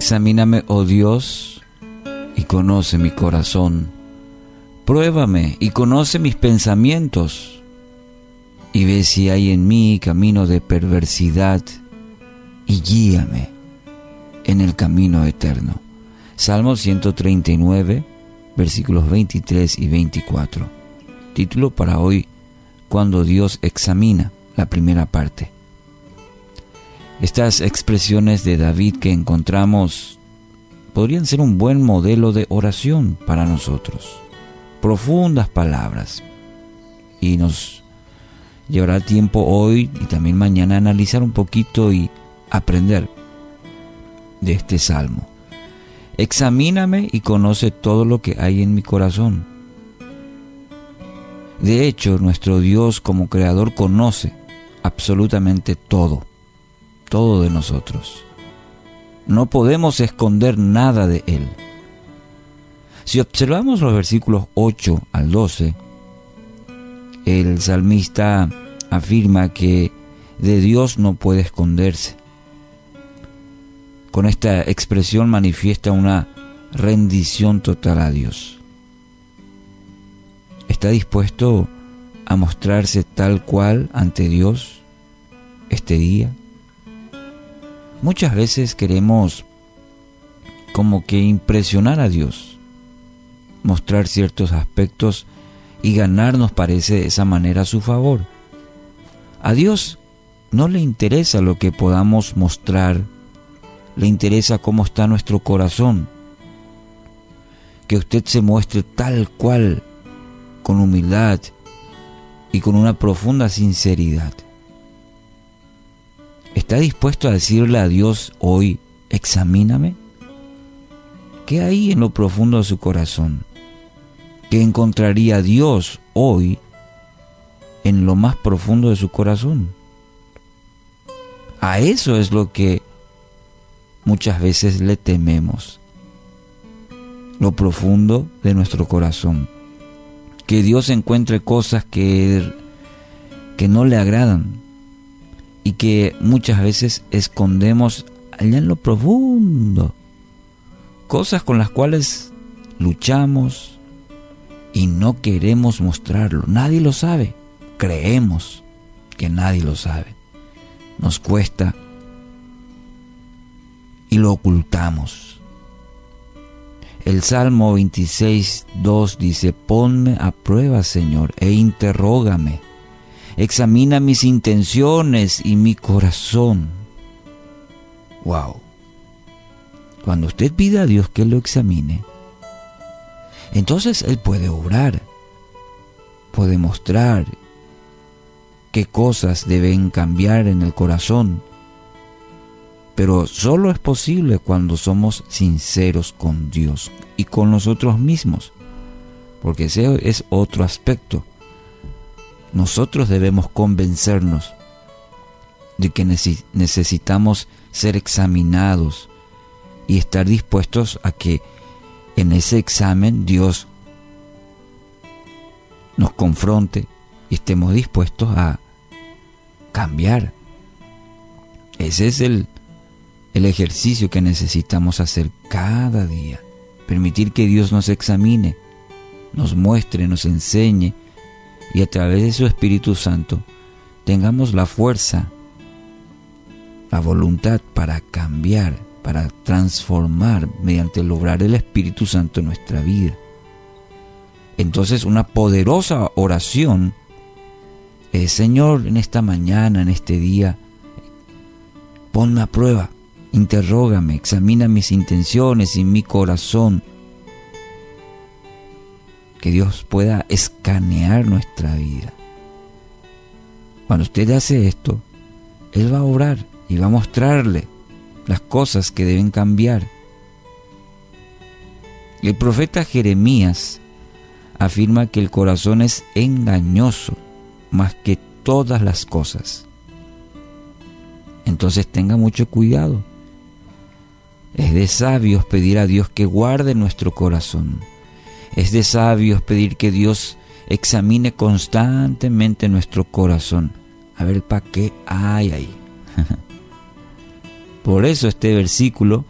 Examíname, oh Dios, y conoce mi corazón. Pruébame y conoce mis pensamientos, y ve si hay en mí camino de perversidad, y guíame en el camino eterno. Salmo 139, versículos 23 y 24. Título para hoy, Cuando Dios examina, la primera parte. Estas expresiones de David que encontramos podrían ser un buen modelo de oración para nosotros. Profundas palabras. Y nos llevará tiempo hoy y también mañana analizar un poquito y aprender de este salmo. Examíname y conoce todo lo que hay en mi corazón. De hecho, nuestro Dios como creador conoce absolutamente todo todo de nosotros. No podemos esconder nada de Él. Si observamos los versículos 8 al 12, el salmista afirma que de Dios no puede esconderse. Con esta expresión manifiesta una rendición total a Dios. Está dispuesto a mostrarse tal cual ante Dios este día. Muchas veces queremos como que impresionar a Dios, mostrar ciertos aspectos y ganarnos parece de esa manera su favor. A Dios no le interesa lo que podamos mostrar, le interesa cómo está nuestro corazón. Que usted se muestre tal cual, con humildad y con una profunda sinceridad. ¿Está dispuesto a decirle a Dios hoy, examíname? ¿Qué hay en lo profundo de su corazón? ¿Qué encontraría Dios hoy en lo más profundo de su corazón? A eso es lo que muchas veces le tememos. Lo profundo de nuestro corazón. Que Dios encuentre cosas que, que no le agradan, y que muchas veces escondemos allá en lo profundo. Cosas con las cuales luchamos y no queremos mostrarlo. Nadie lo sabe. Creemos que nadie lo sabe. Nos cuesta y lo ocultamos. El Salmo 26, 2 dice, ponme a prueba, Señor, e interrógame examina mis intenciones y mi corazón. Wow. Cuando usted pide a Dios que lo examine, entonces Él puede obrar, puede mostrar qué cosas deben cambiar en el corazón. Pero solo es posible cuando somos sinceros con Dios y con nosotros mismos, porque ese es otro aspecto nosotros debemos convencernos de que necesitamos ser examinados y estar dispuestos a que en ese examen Dios nos confronte y estemos dispuestos a cambiar. Ese es el, el ejercicio que necesitamos hacer cada día. Permitir que Dios nos examine, nos muestre, nos enseñe y a través de su Espíritu Santo tengamos la fuerza, la voluntad para cambiar, para transformar mediante lograr el Espíritu Santo en nuestra vida. Entonces una poderosa oración es, Señor, en esta mañana, en este día, ponme a prueba, interrógame, examina mis intenciones y mi corazón que Dios pueda escanear nuestra vida. Cuando usted hace esto, Él va a obrar y va a mostrarle las cosas que deben cambiar. El profeta Jeremías afirma que el corazón es engañoso más que todas las cosas. Entonces tenga mucho cuidado. Es de sabios pedir a Dios que guarde nuestro corazón es de sabios pedir que Dios examine constantemente nuestro corazón. A ver, ¿para qué hay ahí? Por eso este versículo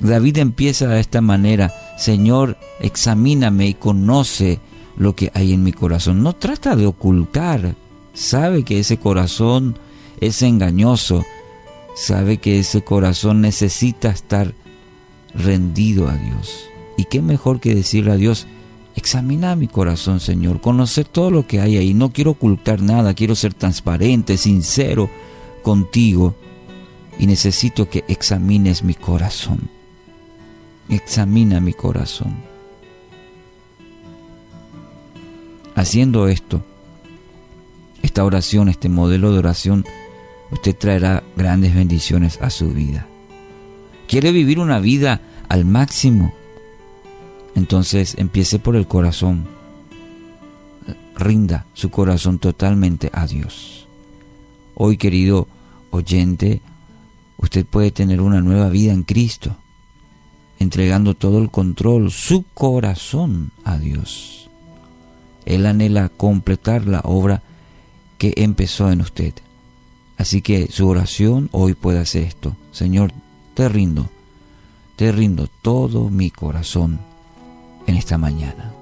David empieza de esta manera, Señor, examíname y conoce lo que hay en mi corazón. No trata de ocultar, sabe que ese corazón es engañoso, sabe que ese corazón necesita estar rendido a Dios. ¿Y qué mejor que decirle a Dios, examina mi corazón, Señor, conocer todo lo que hay ahí, no quiero ocultar nada, quiero ser transparente, sincero contigo y necesito que examines mi corazón. Examina mi corazón. Haciendo esto, esta oración, este modelo de oración, usted traerá grandes bendiciones a su vida. ¿Quiere vivir una vida al máximo? Entonces empiece por el corazón. Rinda su corazón totalmente a Dios. Hoy, querido oyente, usted puede tener una nueva vida en Cristo, entregando todo el control, su corazón a Dios. Él anhela completar la obra que empezó en usted. Así que su oración hoy puede hacer esto. Señor, te rindo, te rindo todo mi corazón en esta mañana.